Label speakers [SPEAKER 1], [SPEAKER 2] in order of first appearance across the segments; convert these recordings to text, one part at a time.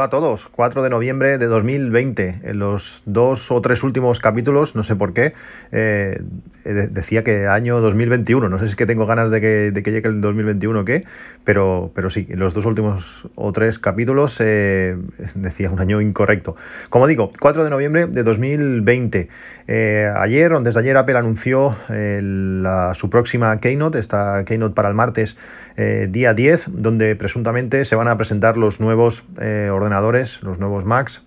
[SPEAKER 1] Hola a todos, 4 de noviembre de 2020. En los dos o tres últimos capítulos, no sé por qué, eh, decía que año 2021. No sé si es que tengo ganas de que, llegue el 2021 o qué, pero, pero sí, en los dos últimos o tres capítulos eh, decía un año incorrecto. Como digo, 4 de noviembre de 2020. Eh, ayer, o desde ayer, Apple anunció su próxima Keynote, esta Keynote para el martes día 10, donde presuntamente se van a presentar los nuevos ordenadores los nuevos Macs,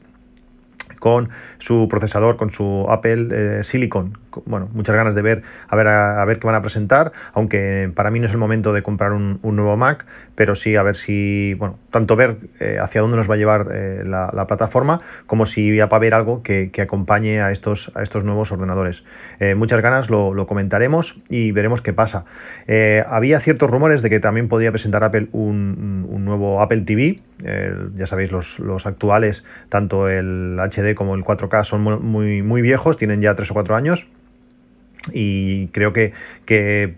[SPEAKER 1] con su procesador, con su Apple eh, Silicon. Bueno, muchas ganas de ver a, ver a, ver qué van a presentar, aunque para mí no es el momento de comprar un, nuevo Mac, pero sí a ver si, bueno, tanto ver eh, hacia dónde nos va a llevar eh, la, plataforma, como si ya para ver algo que, acompañe a estos, a estos nuevos ordenadores. muchas ganas, lo, comentaremos y veremos qué pasa. había ciertos rumores de que también podría presentar Apple un, un nuevo Apple TV, ya sabéis, los, los, actuales, tanto el HD como el 4K, son muy, muy viejos, tienen ya 3 o 4 años y creo que, que,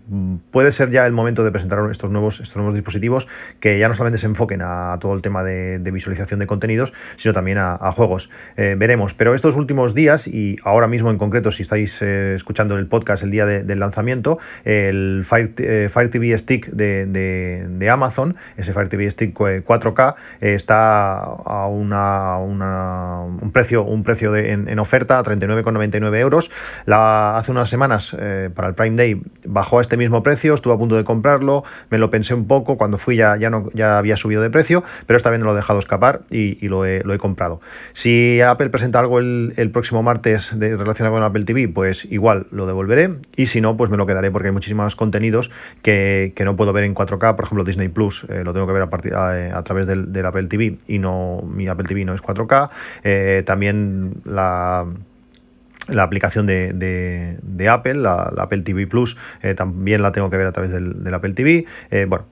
[SPEAKER 1] puede ser ya el momento de presentar estos nuevos, estos nuevos dispositivos que ya no solamente se enfoquen a todo el tema de, visualización de contenidos, sino también a, juegos. Eh, veremos, pero estos últimos días, y ahora mismo en concreto, si estáis eh, escuchando el podcast el día del lanzamiento, el Fire, eh, Fire TV Stick de, de, Amazon, ese Fire TV Stick 4K, está a una, un precio, un precio en, en oferta, 39,99 euros. La, hace unas semanas eh, para el Prime Day bajó a este mismo precio, estuve a punto de comprarlo, me lo pensé un poco, cuando fui ya, ya, había subido de precio, pero esta vez no lo he dejado escapar y, lo, he, comprado. Si Apple presenta algo el, próximo martes relacionado con Apple TV, pues igual lo devolveré y si no, pues me lo quedaré porque hay muchísimos contenidos que, no puedo ver en 4K, por ejemplo Disney Plus eh, lo tengo que ver a, a, través del, Apple TV y no mi Apple TV no es 4K, eh, también la la aplicación de, de, Apple, la, Apple TV Plus, eh, también la tengo que ver a través del, Apple TV. Eh, bueno,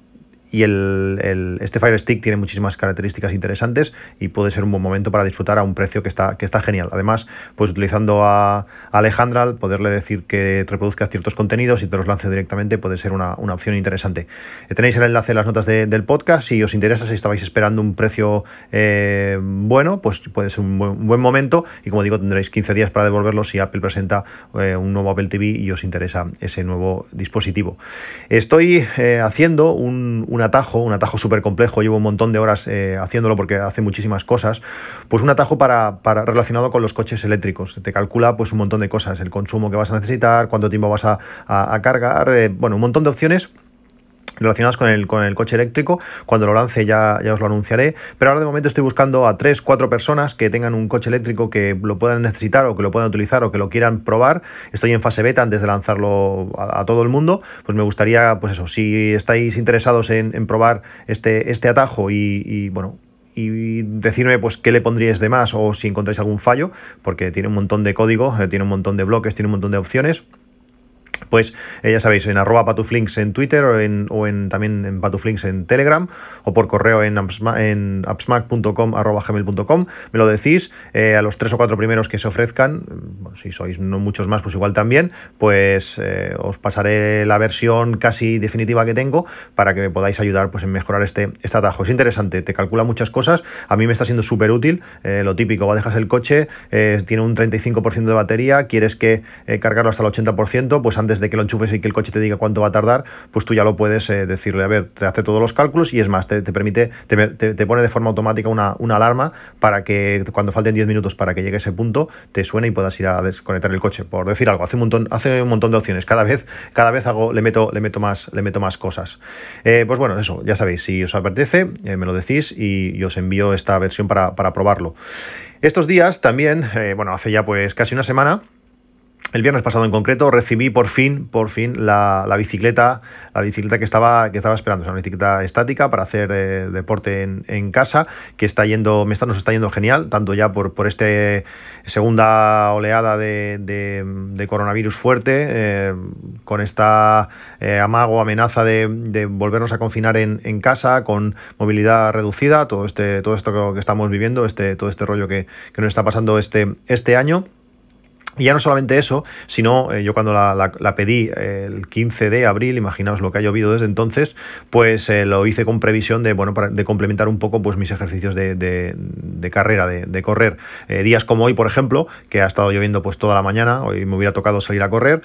[SPEAKER 1] y el, este Fire Stick tiene muchísimas características interesantes y puede ser un buen momento para disfrutar a un precio que está, que está genial. Además, pues utilizando a, Alejandra, al poderle decir que reproduzca ciertos contenidos y te los lance directamente, puede ser una, opción interesante. Eh, tenéis el enlace en las notas del podcast. Si os interesa, si estabais esperando un precio eh, bueno, pues puede ser un buen, momento. Y como digo, tendréis 15 días para devolverlo si Apple presenta eh, un nuevo Apple TV y os interesa ese nuevo dispositivo. Estoy haciendo un, una atajo, un atajo súper complejo, llevo un montón de horas eh, haciéndolo porque hace muchísimas cosas, pues un atajo para, relacionado con los coches eléctricos. Te calcula pues un montón de cosas, el consumo que vas a necesitar, cuánto tiempo vas a, cargar, eh, bueno, un montón de opciones relacionadas con el, con el coche eléctrico. Cuando lo lance ya, ya os lo anunciaré. Pero ahora de momento estoy buscando a tres, cuatro personas que tengan un coche eléctrico que lo puedan necesitar o que lo puedan utilizar o que lo quieran probar. Estoy en fase beta antes de lanzarlo a, todo el mundo. Pues me gustaría, pues eso, si estáis interesados en, probar este, este atajo y, bueno, y decirme pues qué le pondríais de más o si encontráis algún fallo, porque tiene un montón de código, eh, tiene un montón de bloques, tiene un montón de opciones pues eh, ya sabéis, en arroba patuflinks en Twitter o, en, o en, también en patuflinks en Telegram o por correo en, gmail.com, me lo decís, eh, a los tres o cuatro primeros que se ofrezcan, si sois no muchos más, pues igual también, pues eh, os pasaré la versión casi definitiva que tengo para que me podáis ayudar pues, en mejorar este, este atajo. Es interesante, te calcula muchas cosas, a mí me está siendo súper útil, lo típico, dejas el coche, tiene un 35% de batería, quieres que cargarlo hasta el 80%, pues antes de que lo enchufes y que el coche te diga cuánto va a tardar, pues tú ya lo puedes eh, decirle, a ver, te hace todos los cálculos y es más, te, permite, te, pone de forma automática una, una, alarma para que cuando falten 10 minutos para que llegue ese punto, te suene y puedas ir a desconectar el coche, por decir algo. Hace un montón, hace un montón de opciones. Cada vez, cada vez le meto, le meto más, le meto más cosas. Eh, pues bueno, eso, ya sabéis, si os apetece, eh, me lo decís y, os envío esta versión para, para probarlo. Estos días también, bueno, hace ya pues casi una semana, el viernes pasado en concreto recibí por fin, por fin la, bicicleta, la bicicleta que estaba, que estaba esperando. Es una bicicleta estática para hacer eh, deporte en, casa, que está yendo, me está, nos está yendo genial, tanto ya por, por esta segunda oleada de, coronavirus fuerte, eh, con esta eh, amago, amenaza de, volvernos a confinar en, casa, con movilidad reducida, todo este, todo esto que estamos viviendo, este, todo este rollo que, que nos está pasando este, este año. Y ya no solamente eso, sino eh, yo cuando la, pedí eh, el 15 de abril, imaginaos lo que ha llovido desde entonces, pues eh, lo hice con previsión de, bueno, para, de complementar un poco pues, mis ejercicios de, carrera, de, correr. días como hoy, por ejemplo, que ha estado lloviendo pues toda la mañana, hoy me hubiera tocado salir a correr,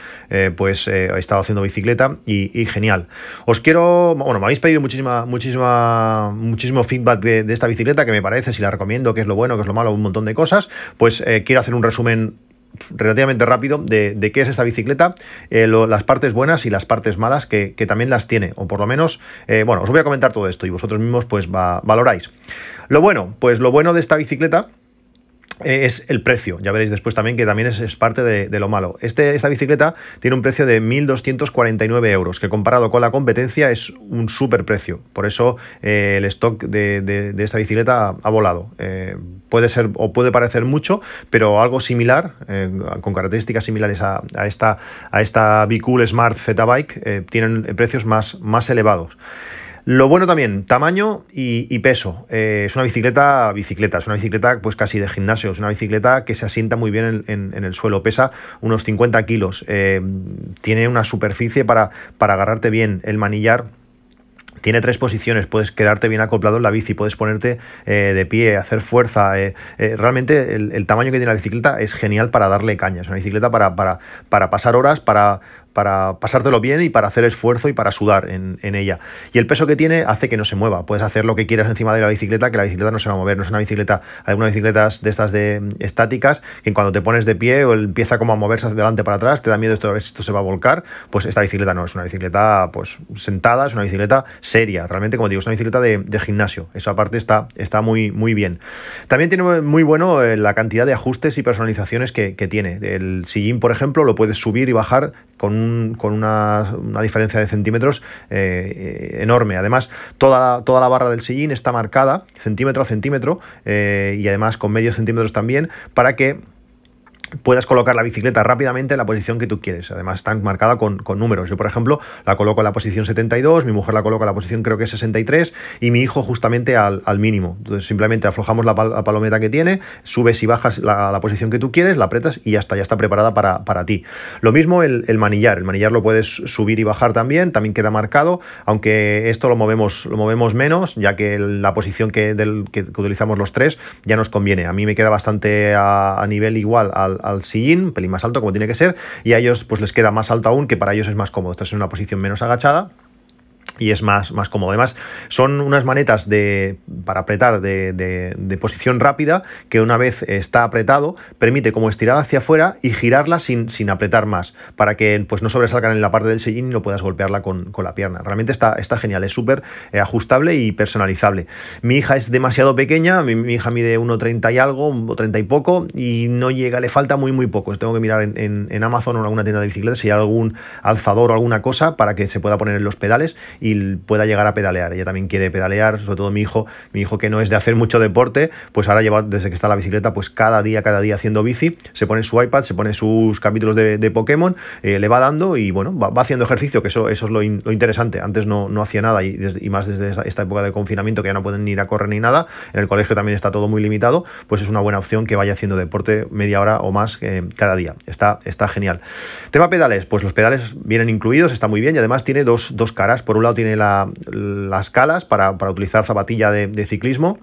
[SPEAKER 1] pues he estado haciendo bicicleta y, genial. Os quiero, bueno, me habéis pedido muchísima, muchísima, muchísimo feedback de, esta bicicleta, que me parece, si la recomiendo, qué es lo bueno, qué es lo malo, un montón de cosas, pues quiero hacer un resumen relativamente rápido de, qué es esta bicicleta, eh, las partes buenas y las partes malas que, también las tiene, o por lo menos, eh, bueno, os voy a comentar todo esto y vosotros mismos pues valoráis. Lo bueno, pues lo bueno de esta bicicleta es el precio. Ya veréis después también que también es, parte de, lo malo. Este, esta bicicleta tiene un precio de 1.249 euros, que comparado con la competencia es un súper precio. Por eso eh, el stock de, esta bicicleta ha volado. Eh, puede ser o puede parecer mucho, pero algo similar, con características similares a, esta, a esta Smart Z Bike, tienen precios más, más elevados. Lo bueno también, tamaño y, peso. Eh, es una bicicleta, bicicleta, es una bicicleta pues casi de gimnasio, es una bicicleta que se asienta muy bien en, el suelo, pesa unos 50 kilos, eh, tiene una superficie para, para agarrarte bien, el manillar tiene tres posiciones, puedes quedarte bien acoplado en la bici, puedes ponerte eh, de pie, hacer fuerza. realmente el, tamaño que tiene la bicicleta es genial para darle caña. Es una bicicleta para, para, para pasar horas, para, para pasártelo bien y para hacer esfuerzo y para sudar en, ella. Y el peso que tiene hace que no se mueva. Puedes hacer lo que quieras encima de la bicicleta, que la bicicleta no se va a mover. No es una bicicleta, hay algunas bicicletas de estas de estáticas, que cuando te pones de pie o empieza como a moverse hacia adelante para atrás, te da miedo esto a ver si esto se va a volcar. Pues esta bicicleta no, es una bicicleta pues sentada, es una bicicleta seria. Realmente, como digo, es una bicicleta de, gimnasio. Esa parte está, está muy, muy bien. También tiene muy bueno eh, la cantidad de ajustes y personalizaciones que, que tiene. El sillín, por ejemplo, lo puedes subir y bajar con, con una, diferencia de centímetros eh, eh, enorme. Además, toda, toda la barra del sillín está marcada centímetro a centímetro eh, y además con medios centímetros también para que puedas colocar la bicicleta rápidamente en la posición que tú quieres. Además, está marcada con, números. Yo, por ejemplo, la coloco en la posición 72, mi mujer la coloca en la posición creo que es 63 y mi hijo justamente al, mínimo. Entonces, simplemente aflojamos la, palometa que tiene, subes y bajas la, posición que tú quieres, la apretas y ya está, ya está preparada para, ti. Lo mismo el, manillar. El manillar lo puedes subir y bajar también, también queda marcado, aunque esto lo movemos, lo movemos menos, ya que la posición que, del, utilizamos los tres ya nos conviene. A mí me queda bastante a nivel igual al al, sillín, pelín más alto como tiene que ser, y a ellos pues les queda más alto aún, que para ellos es más cómodo. Estás en una posición menos agachada y es más, más cómodo. Además, son unas manetas de, para apretar de, posición rápida que una vez está apretado permite como estirar hacia afuera y girarla sin, sin apretar más para que pues, no sobresalgan en la parte del sillín y no puedas golpearla con, la pierna. Realmente está, está genial, es súper eh, ajustable y personalizable. Mi hija es demasiado pequeña, mi, hija mide 1,30 y algo, o 30 y poco y no llega, le falta muy muy poco. Tengo que mirar en, en Amazon o en alguna tienda de bicicletas si hay algún alzador o alguna cosa para que se pueda poner en los pedales pueda llegar a pedalear. Ella también quiere pedalear, sobre todo mi hijo, mi hijo que no es de hacer mucho deporte, pues ahora lleva desde que está la bicicleta, pues cada día, cada día haciendo bici, se pone su iPad, se pone sus capítulos de, Pokémon, eh, le va dando y bueno, va, haciendo ejercicio, que eso, eso es lo, interesante. Antes no, no hacía nada y, más desde esta, época de confinamiento que ya no pueden ir a correr ni nada, en el colegio también está todo muy limitado, pues es una buena opción que vaya haciendo deporte media hora o más eh, cada día. Está, está genial. Tema pedales, pues los pedales vienen incluidos, está muy bien y además tiene dos, dos caras. Por un lado tiene la las calas para, utilizar zapatilla de, ciclismo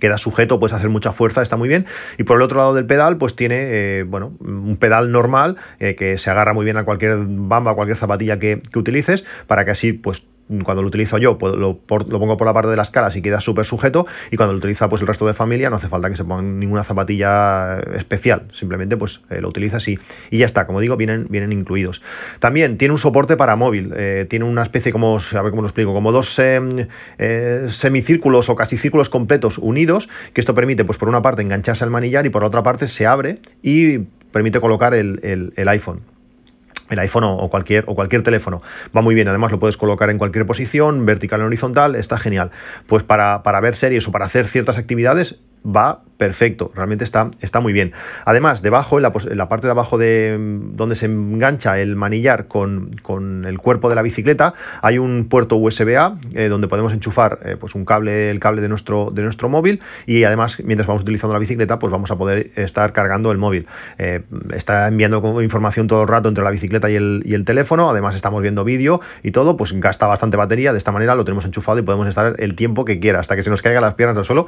[SPEAKER 1] queda sujeto, puedes hacer mucha fuerza, está muy bien. Y por el otro lado del pedal, pues tiene, eh, bueno, un pedal normal eh, que se agarra muy bien a cualquier bamba, a cualquier zapatilla que, utilices, para que así, pues cuando lo utilizo yo, lo, pongo por la parte de las caras y queda súper sujeto, y cuando lo utiliza pues el resto de familia no hace falta que se ponga ninguna zapatilla especial, simplemente pues eh, lo utilizas y, y ya está, como digo, vienen, vienen incluidos. También tiene un soporte para móvil, eh, tiene una especie como, a ver cómo lo explico, como dos eh, semicírculos o casi círculos completos unidos, que esto permite pues por una parte engancharse al manillar y por otra parte se abre y permite colocar el iPhone el iPhone o cualquier, o cualquier teléfono. Va muy bien, además lo puedes colocar en cualquier posición, vertical o horizontal, está genial. Pues para, para ver series o para hacer ciertas actividades va perfecto, realmente está, está muy bien. Además, debajo, en la, parte de abajo de mm, donde se engancha el manillar con, el cuerpo de la bicicleta, hay un puerto USB-A eh, donde podemos enchufar eh, pues un cable, el cable de nuestro, de nuestro móvil y además, mientras vamos utilizando la bicicleta, pues vamos a poder estar cargando el móvil. Eh, está enviando información todo el rato entre la bicicleta y el, y el teléfono, además estamos viendo vídeo y todo, pues gasta bastante batería, de esta manera lo tenemos enchufado y podemos estar el tiempo que quiera, hasta que se nos caigan las piernas al suelo,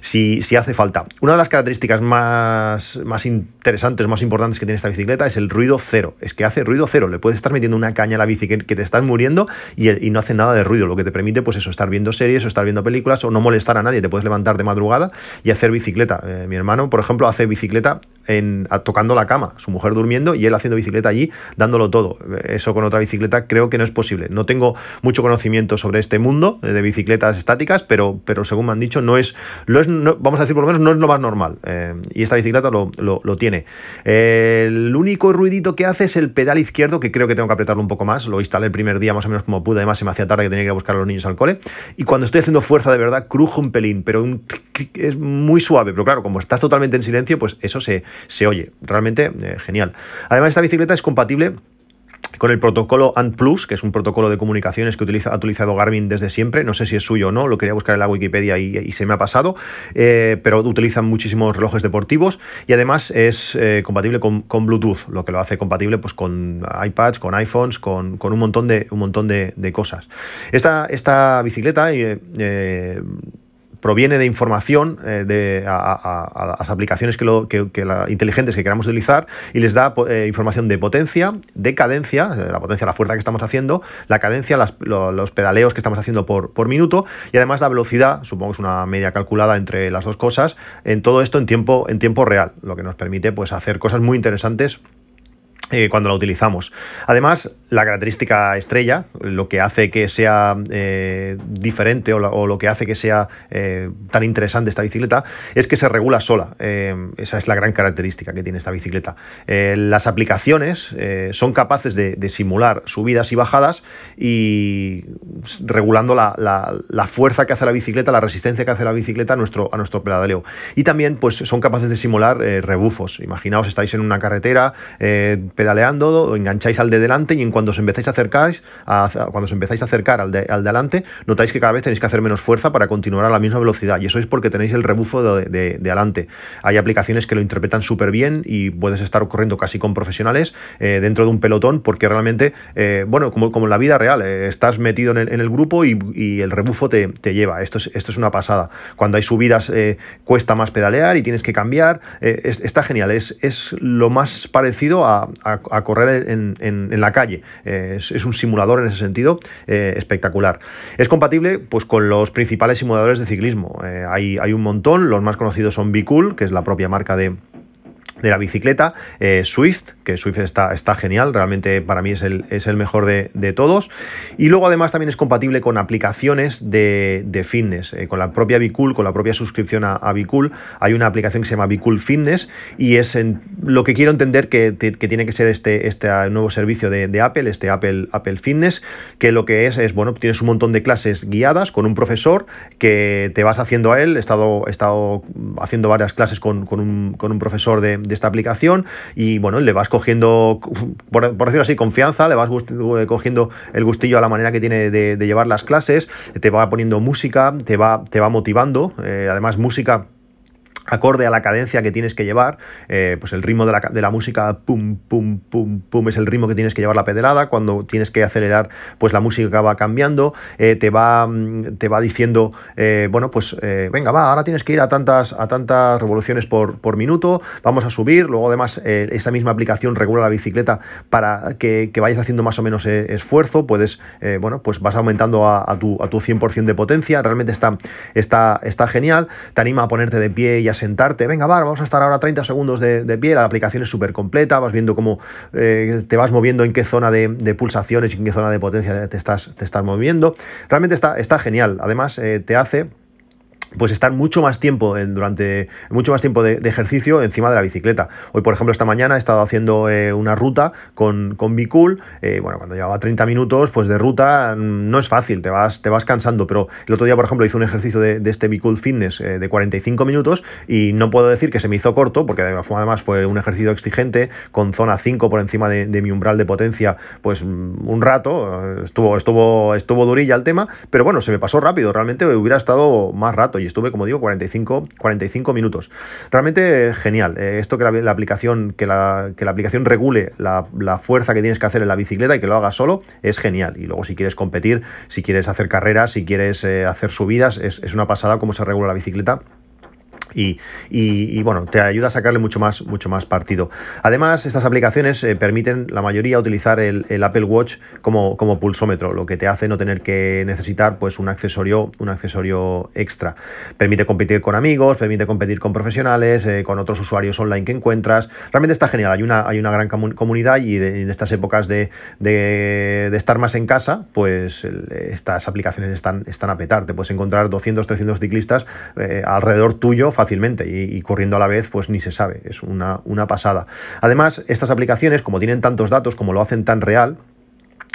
[SPEAKER 1] si, si hace falta. Una de las características más, más interesantes, más importantes que tiene esta bicicleta es el ruido cero. Es que hace ruido cero. Le puedes estar metiendo una caña a la bici que, te estás muriendo y, y, no hace nada de ruido, lo que te permite, pues eso, estar viendo series o estar viendo películas o no molestar a nadie. Te puedes levantar de madrugada y hacer bicicleta. Eh, mi hermano, por ejemplo, hace bicicleta en, tocando la cama, su mujer durmiendo y él haciendo bicicleta allí, dándolo todo. Eso con otra bicicleta creo que no es posible. No tengo mucho conocimiento sobre este mundo de bicicletas estáticas, pero, pero según me han dicho, no es, lo es vamos a por lo menos, no es lo más normal. Eh, y esta bicicleta lo, tiene. el único ruidito que hace es el pedal izquierdo, que creo que tengo que apretarlo un poco más. Lo instalé el primer día más o menos como pude, además se me hacía tarde que tenía que buscar a los niños al cole. Y cuando estoy haciendo fuerza de verdad, crujo un pelín, pero es muy suave. Pero claro, como estás totalmente en silencio, pues eso se, se oye. Realmente eh, genial. Además, esta bicicleta es compatible con el protocolo ANT Plus, que es un protocolo de comunicaciones que utiliza, ha utilizado Garmin desde siempre. No sé si es suyo o no, lo quería buscar en la Wikipedia y, se me ha pasado, eh, pero utilizan muchísimos relojes deportivos y además es eh, compatible con, Bluetooth, lo que lo hace compatible pues, con iPads, con iPhones, con, un montón de, un montón de, cosas. Esta, esta bicicleta proviene de información eh, de, a, las aplicaciones que, lo, que, inteligentes que queramos utilizar y les da eh, información de potencia, de cadencia, eh, la potencia, la fuerza que estamos haciendo, la cadencia, los pedaleos que estamos haciendo por, por minuto y además la velocidad, supongo que es una media calculada entre las dos cosas, en todo esto en tiempo, en tiempo real, lo que nos permite pues, hacer cosas muy interesantes eh, cuando la utilizamos. Además, la característica estrella, lo que hace que sea eh, diferente o, lo que hace que sea eh, tan interesante esta bicicleta, es que se regula sola. esa es la gran característica que tiene esta bicicleta. las aplicaciones son capaces de, simular subidas y bajadas y regulando la, fuerza que hace la bicicleta, la resistencia que hace la bicicleta a nuestro, a. Y también pues, son capaces de simular rebufos. Imaginaos, estáis en una carretera, pedaleando, engancháis al de delante y en cuando os empezáis a acercar, cuando os empezáis a acercar al de, al delante, notáis que cada vez tenéis que hacer menos fuerza para continuar a la misma velocidad. Y eso es porque tenéis el rebufo de, de, adelante. Hay aplicaciones que lo interpretan súper bien y puedes estar corriendo casi con profesionales eh, dentro de un pelotón porque realmente, eh, bueno, como, como en la vida real, eh, estás metido en el, grupo y, el rebufo te, lleva. Esto es, esto es una pasada. Cuando hay subidas cuesta más pedalear y tienes que cambiar. está genial. Es, es lo más parecido a, correr en, la calle. es, un simulador en ese sentido eh, espectacular. Es compatible pues, con los principales simuladores de ciclismo. Eh, hay, hay un montón, los más conocidos son Bicool, que es la propia marca de, de la bicicleta, eh, Swift, que Swift está, está genial, realmente para mí es el, es el mejor de, todos. Y luego además también es compatible con aplicaciones de, fitness, eh, con la propia Bicool, con la propia suscripción a, a, Bicool. Hay una aplicación que se llama Bicool Fitness y es en, lo que quiero entender que, tiene que ser este, este nuevo servicio de, Apple, este Apple, Apple Fitness, que lo que es es, bueno, tienes un montón de clases guiadas con un profesor que te vas haciendo a él. He estado, he estado haciendo varias clases con, un, con un profesor de de esta aplicación y bueno, le vas cogiendo, por, decirlo así, confianza, le vas cogiendo el gustillo a la manera que tiene de, llevar las clases, te va poniendo música, te va, te va motivando, eh, además música acorde a la cadencia que tienes que llevar, eh, pues el ritmo de la, de la, música, pum, pum, pum, pum, es el ritmo que tienes que llevar la pedalada, cuando tienes que acelerar, pues la música va cambiando, eh, te, va, mm, te va diciendo, eh, bueno, pues venga, va, ahora tienes que ir a tantas, a tantas revoluciones por, por minuto, vamos a subir, luego además esa misma aplicación regula la bicicleta para que, que vayas haciendo más o menos esfuerzo, puedes, bueno, pues vas aumentando a, a, tu, a tu 100% de potencia, realmente está, está, está genial, te anima a ponerte de pie y a sentarte, venga, va, vamos a estar ahora 30 segundos de, pie, la aplicación es súper completa, vas viendo cómo eh, te vas moviendo, en qué zona de, pulsaciones y en qué zona de potencia te estás, te estás moviendo. Realmente está, está genial, además eh, te hace pues estar mucho más tiempo durante mucho más tiempo de, ejercicio encima de la bicicleta. Hoy, por ejemplo, esta mañana he estado haciendo eh, una ruta con, con Bicool. Eh, bueno, cuando llevaba 30 minutos, pues de ruta mm, no es fácil, te vas, te vas cansando. Pero el otro día, por ejemplo, hice un ejercicio de, este Bicool Fitness eh, de 45 minutos y no puedo decir que se me hizo corto, porque además fue un ejercicio exigente, con zona 5 por encima de, mi umbral de potencia, pues mm, un rato. Estuvo, estuvo, estuvo durilla el tema, pero bueno, se me pasó rápido. Realmente hubiera estado más rato y estuve, como digo, 45, 45 minutos. Realmente genial. Eh, esto que la, aplicación, que la, que la aplicación regule la, fuerza que tienes que hacer en la bicicleta y que lo haga solo, es genial. Y luego si quieres competir, si quieres hacer carreras, si quieres eh, hacer subidas, es, es una pasada cómo se regula la bicicleta y, bueno, te ayuda a sacarle mucho más, mucho más partido. Además, estas aplicaciones eh, permiten la mayoría utilizar el, Apple Watch como, como, pulsómetro, lo que te hace no tener que necesitar pues, un, accesorio, un accesorio extra. Permite competir con amigos, permite competir con profesionales, eh, con otros usuarios online que encuentras. Realmente está genial, hay una, hay una gran comunidad y en estas épocas de, de, estar más en casa, pues estas aplicaciones están, están a petar. Te puedes encontrar 200, 300 ciclistas eh, alrededor tuyo fácilmente y, corriendo a la vez, pues ni se sabe, es una, una pasada. Además, estas aplicaciones, como tienen tantos datos, como lo hacen tan real,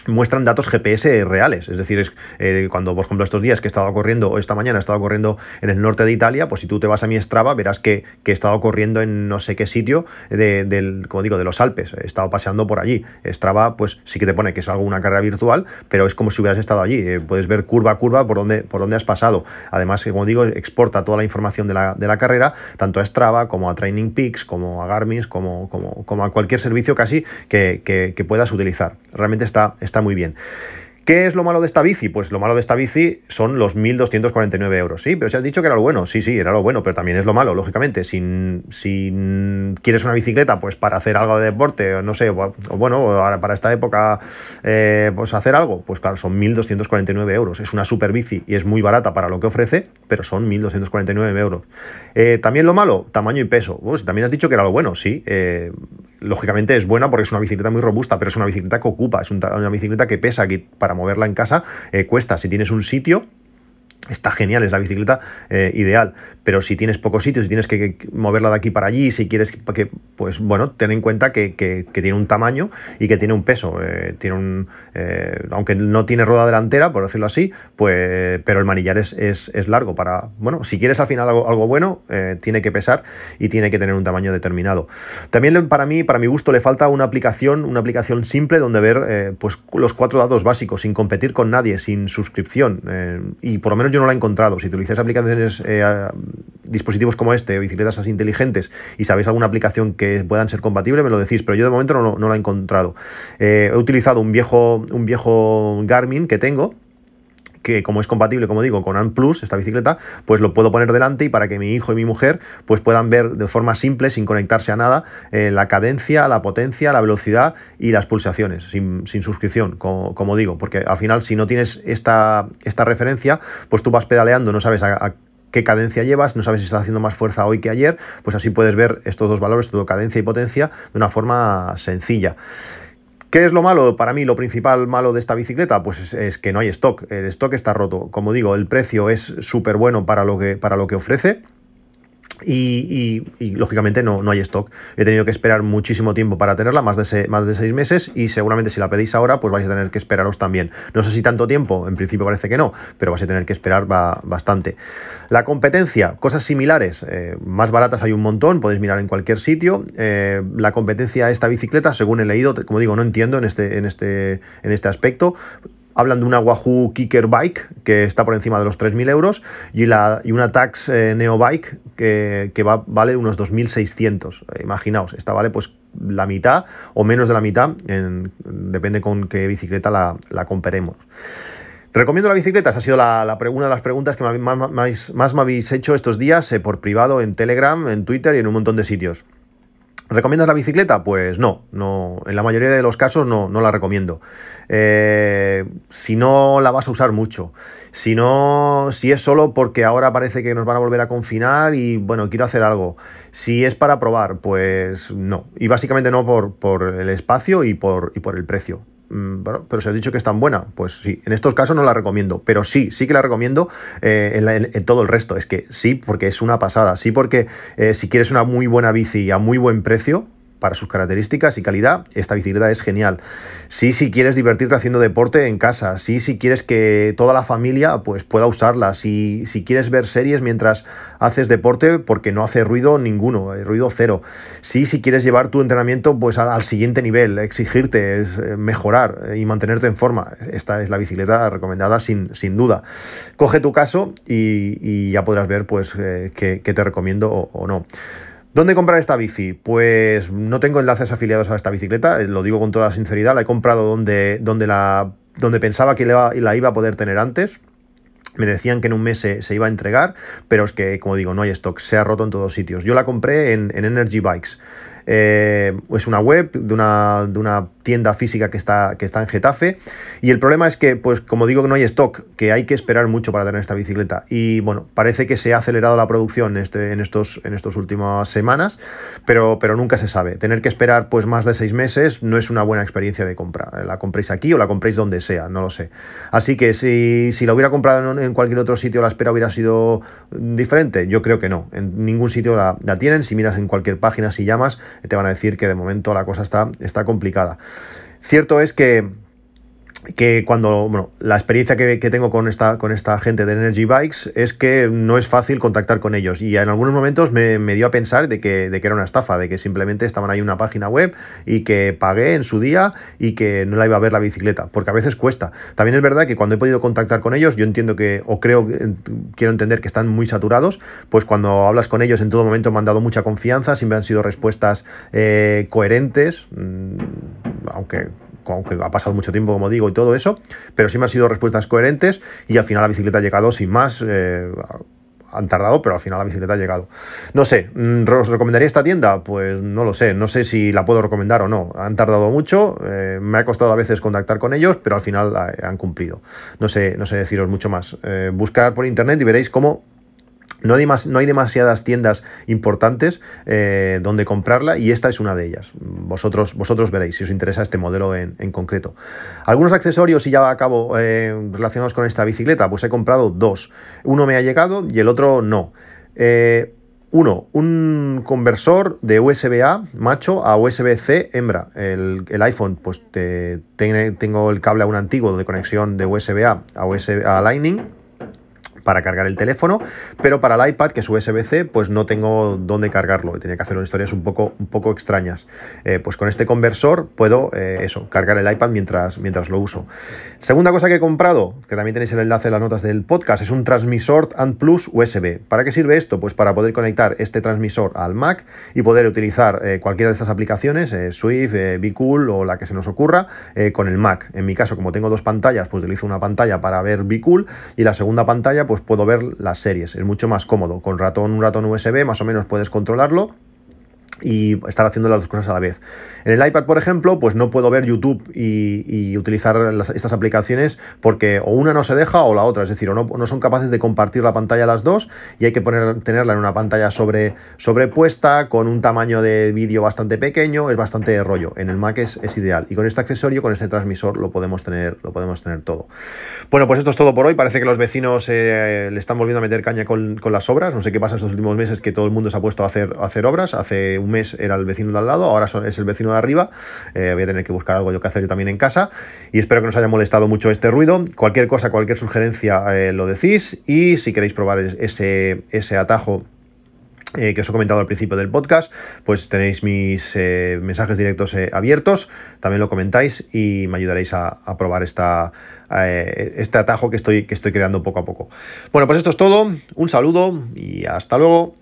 [SPEAKER 1] muestran datos GPS reales. Es decir, es, eh, cuando, por ejemplo, estos días que he estado corriendo, o esta mañana he estado corriendo en el norte de Italia, pues si tú te vas a mi Strava, verás que, he estado corriendo en no sé qué sitio de, del, como digo, de los Alpes. He estado paseando por allí. Strava, pues sí que te pone que es algo una carrera virtual, pero es como si hubieras estado allí. Eh, puedes ver curva a curva por dónde, por dónde has pasado. Además, como digo, exporta toda la información de la, de la carrera, tanto a Strava como a Training Peaks, como a Garmin, como, como, como a cualquier servicio casi que, que, puedas utilizar. Realmente está muy bien. ¿Qué es lo malo de esta bici? Pues lo malo de esta bici son los 1.249 euros. Sí, pero se has dicho que era lo bueno. Sí, sí, era lo bueno, pero también es lo malo, lógicamente. Si, si quieres una bicicleta, pues para hacer algo de deporte, no sé, o bueno, para esta época, eh, pues hacer algo, pues claro, son 1.249 euros. Es una super bici y es muy barata para lo que ofrece, pero son 1.249 euros. Eh, también lo malo, tamaño y peso. También has dicho que era lo bueno, sí. Eh, lógicamente es buena porque es una bicicleta muy robusta, pero es una bicicleta que ocupa, es una bicicleta que pesa, que para moverla en casa eh, cuesta. Si tienes un sitio, Está genial, es la bicicleta eh, ideal, pero si tienes pocos sitios y tienes que, moverla de aquí para allí, si quieres que, pues bueno, ten en cuenta que, tiene un tamaño y que tiene un peso. Eh, tiene un, eh, aunque no tiene rueda delantera, por decirlo así, pues, pero el manillar es, es, largo para, bueno, si quieres al final algo, algo bueno, tiene que pesar y tiene que tener un tamaño determinado. También para mí, para mi gusto, le falta una aplicación, una aplicación simple donde ver pues los cuatro datos básicos, sin competir con nadie, sin suscripción y por lo menos yo no la he encontrado. Si utilizáis aplicaciones, eh, dispositivos como este, bicicletas así inteligentes, y sabéis alguna aplicación que puedan ser compatible, me lo decís, pero yo de momento no, no la he encontrado. Eh, he utilizado un viejo, un viejo Garmin que tengo, que como es compatible, como digo, con ANT Plus, esta bicicleta, pues lo puedo poner delante y para que mi hijo y mi mujer pues puedan ver de forma simple, sin conectarse a nada, eh, la cadencia, la potencia, la velocidad y las pulsaciones, sin, suscripción, como, digo, porque al final si no tienes esta, esta referencia, pues tú vas pedaleando, no sabes a, qué cadencia llevas, no sabes si estás haciendo más fuerza hoy que ayer, pues así puedes ver estos dos valores, todo cadencia y potencia, de una forma sencilla. ¿Qué es lo malo? Para mí, lo principal malo de esta bicicleta, pues es, que no hay stock. El stock está roto. Como digo, el precio es súper bueno para lo que, para lo que ofrece. Y, lógicamente no, no, hay stock. He tenido que esperar muchísimo tiempo para tenerla, más de, más de seis meses, y seguramente si la pedís ahora, pues vais a tener que esperaros también. No sé si tanto tiempo, en principio parece que no, pero vais a tener que esperar bastante. La competencia, cosas similares, eh, más baratas hay un montón, podéis mirar en cualquier sitio. Eh, la competencia de esta bicicleta, según he leído, como digo, no entiendo en este, en este, en este aspecto hablan de una Wahoo Kicker Bike que está por encima de los 3.000 euros y, la, y una Tax eh, Neo Bike que, que va, vale unos 2.600. Eh, imaginaos, esta vale pues la mitad o menos de la mitad, depende con qué bicicleta la, la. ¿Recomiendo la bicicleta? Esa ha sido la, una de las preguntas que más, me habéis hecho estos días eh, por privado en Telegram, en Twitter y en un montón de sitios. ¿Recomiendas la bicicleta? Pues no, no, en la mayoría de los casos no, no la recomiendo. Eh, si no la vas a usar mucho, si no, si es solo porque ahora parece que nos van a volver a confinar y bueno, quiero hacer algo. Si es para probar, pues no. Y básicamente no por, por el espacio y por, y por el precio. Mm, bueno, pero se has dicho que es tan buena. Pues sí, en estos casos no la recomiendo, pero sí, sí que la recomiendo eh, en, todo el resto. Es que sí, porque es una pasada. Sí, porque eh, si quieres una muy buena bici a muy buen precio, para sus características y calidad, esta bicicleta es genial. Sí, si quieres divertirte haciendo deporte en casa, sí, si quieres que toda la familia pues, pueda usarla, si, si quieres ver series mientras haces deporte porque no hace ruido ninguno, eh, ruido cero. Sí, si quieres llevar tu entrenamiento pues, al, siguiente nivel, exigirte, eh, mejorar eh, y mantenerte en forma. Esta es la bicicleta recomendada sin, sin duda. Coge tu caso y, ya podrás ver pues, qué, te recomiendo o no. ¿Dónde comprar esta bici? Pues no tengo enlaces afiliados a esta bicicleta, eh, lo digo con toda sinceridad, la he comprado donde, donde, la, donde pensaba que la, iba a poder tener antes. Me decían que en un mes se, iba a entregar, pero es que, como digo, no hay stock, se ha roto en todos sitios. Yo la compré en Energy Bikes. Eh, es una web de una, de una tienda física que está, que está en Getafe. Y el problema es que, pues como digo, no hay stock, que hay que esperar mucho para tener esta bicicleta. Y bueno, parece que se ha acelerado la producción en, estos, en estas últimas semanas, pero, pero nunca se sabe. Tener que esperar pues más de seis meses no es una buena experiencia de compra. La compréis aquí o la compréis donde sea, no lo sé. Así que si, si la hubiera comprado en, cualquier otro sitio, la espera hubiera sido diferente. Yo creo que no. En ningún sitio la tienen. Si miras en cualquier página, si llamas, te van a decir que de momento la cosa está, está complicada. Cierto es que que cuando, bueno, la experiencia que, tengo con esta, con esta gente de Energy Bikes es que no es fácil contactar con ellos y en algunos momentos me, dio a pensar de que, de que, era una estafa, de que simplemente estaban ahí una página web y que pagué en su día y que no la iba a ver la bicicleta, porque a veces cuesta. También es verdad que cuando he podido contactar con ellos, yo entiendo que, o creo, quiero entender que están muy saturados, pues cuando hablas con ellos en todo momento me han dado mucha confianza, siempre han sido respuestas eh, coherentes, mm, aunque aunque ha pasado mucho tiempo, como digo, y todo eso, pero sí me han sido respuestas coherentes y al final la bicicleta ha llegado sin más. Eh, han tardado, pero al final la bicicleta ha llegado. No sé, mm, ¿os recomendaría esta tienda? Pues no lo sé, no sé si la puedo recomendar o no. Han tardado mucho, eh, me ha costado a veces contactar con ellos, pero al final han cumplido. No sé, no sé deciros mucho más. Eh, buscar por internet y veréis cómo no hay, no hay, demasiadas tiendas importantes eh, donde comprarla y esta es una de ellas. Vosotros, vosotros veréis si os interesa este modelo en, concreto. Algunos accesorios, y ya acabo, eh, relacionados con esta bicicleta, pues he comprado dos. Uno me ha llegado y el otro no. Eh, uno, un conversor de USB-A macho a USB-C hembra. El, iPhone, pues tengo el cable aún antiguo de conexión de USB-A a, USB, a Lightning para cargar el teléfono, pero para el iPad, que es USB-C, pues no tengo dónde cargarlo. Tenía que hacer unas historias un poco, un poco extrañas. Eh, pues con este conversor puedo, eh, eso, cargar el iPad mientras, mientras lo uso. Segunda cosa que he comprado, que también tenéis el enlace en las notas del podcast, es un transmisor ANT Plus USB. ¿Para qué sirve esto? Pues para poder conectar este transmisor al Mac y poder utilizar eh, cualquiera de estas aplicaciones, Swift, Be Cool o la que se nos ocurra, con el Mac. En mi caso, como tengo dos pantallas, pues utilizo una pantalla para ver Be Cool y la segunda pantalla, pues pues puedo ver las series. Es mucho más cómodo. Con ratón, un ratón USB, más o menos puedes controlarlo y estar haciendo las dos cosas a la vez. En el iPad, por ejemplo, pues no puedo ver YouTube y, utilizar estas aplicaciones porque o una no se deja o la otra, es decir, o no, son capaces de compartir la pantalla las dos y hay que poner, tenerla en una pantalla sobre, sobrepuesta con un tamaño de vídeo bastante pequeño, es bastante rollo. En el Mac es, ideal y con este accesorio, con este transmisor lo podemos tener, lo podemos tener todo. Bueno, pues esto es todo por hoy. Parece que los vecinos eh, le están volviendo a meter caña con, las obras. No sé qué pasa estos últimos meses que todo el mundo se ha puesto a hacer, a hacer obras. Hace un mes era el vecino de al lado, ahora es el vecino de arriba. Eh, voy a tener que buscar algo yo que hacer yo también en casa. Y espero que no os haya molestado mucho este ruido. Cualquier cosa, cualquier sugerencia eh, lo decís. Y si queréis probar ese, ese atajo eh, que os he comentado al principio del podcast, pues tenéis mis eh, mensajes directos abiertos, también lo comentáis y me ayudaréis a, probar esta, este atajo que estoy, que estoy creando poco a poco. Bueno, pues esto es todo, un saludo y hasta luego.